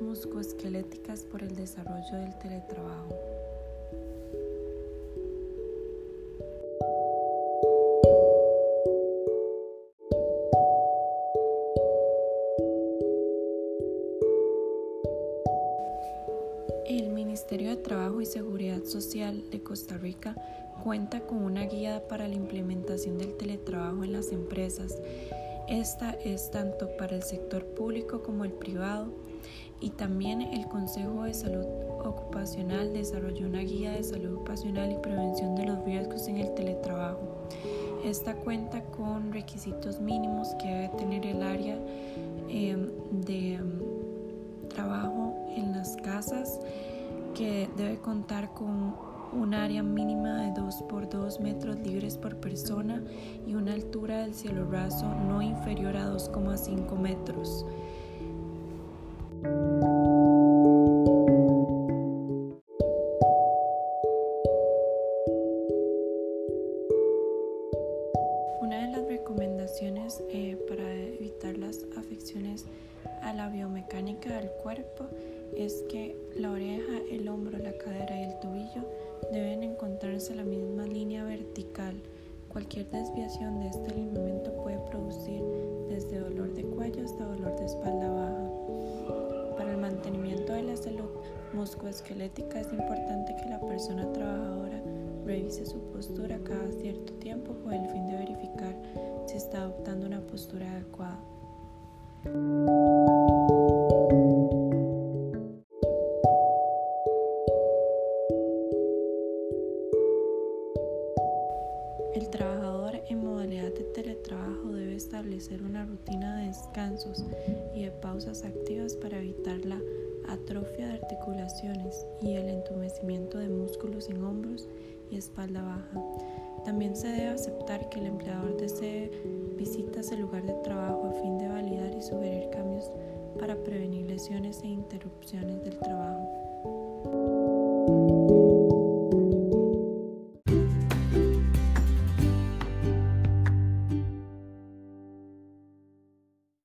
musculoesqueléticas por el desarrollo del teletrabajo. El Ministerio de Trabajo y Seguridad Social de Costa Rica cuenta con una guía para la implementación del teletrabajo en las empresas. Esta es tanto para el sector público como el privado y también el Consejo de Salud Ocupacional desarrolló una guía de salud ocupacional y prevención de los riesgos en el teletrabajo. Esta cuenta con requisitos mínimos que debe tener el área eh, de um, trabajo en las casas que debe contar con un área mínima de 2 por 2 metros libres por persona y una altura del cielo raso no inferior a 2,5 metros. Una de las recomendaciones eh, para la biomecánica del cuerpo es que la oreja, el hombro, la cadera y el tobillo deben encontrarse en la misma línea vertical. Cualquier desviación de este lineamiento puede producir desde dolor de cuello hasta dolor de espalda baja. Para el mantenimiento de la salud musculoesquelética es importante que la persona trabajadora revise su postura cada cierto tiempo con el fin de verificar si está adoptando una postura adecuada. El trabajador en modalidad de teletrabajo debe establecer una rutina de descansos y de pausas activas para evitar la atrofia de articulaciones y el entumecimiento de músculos en hombros y espalda baja. También se debe aceptar que el empleador desee visitas al lugar de trabajo a fin de validar y sugerir cambios para prevenir lesiones e interrupciones del trabajo.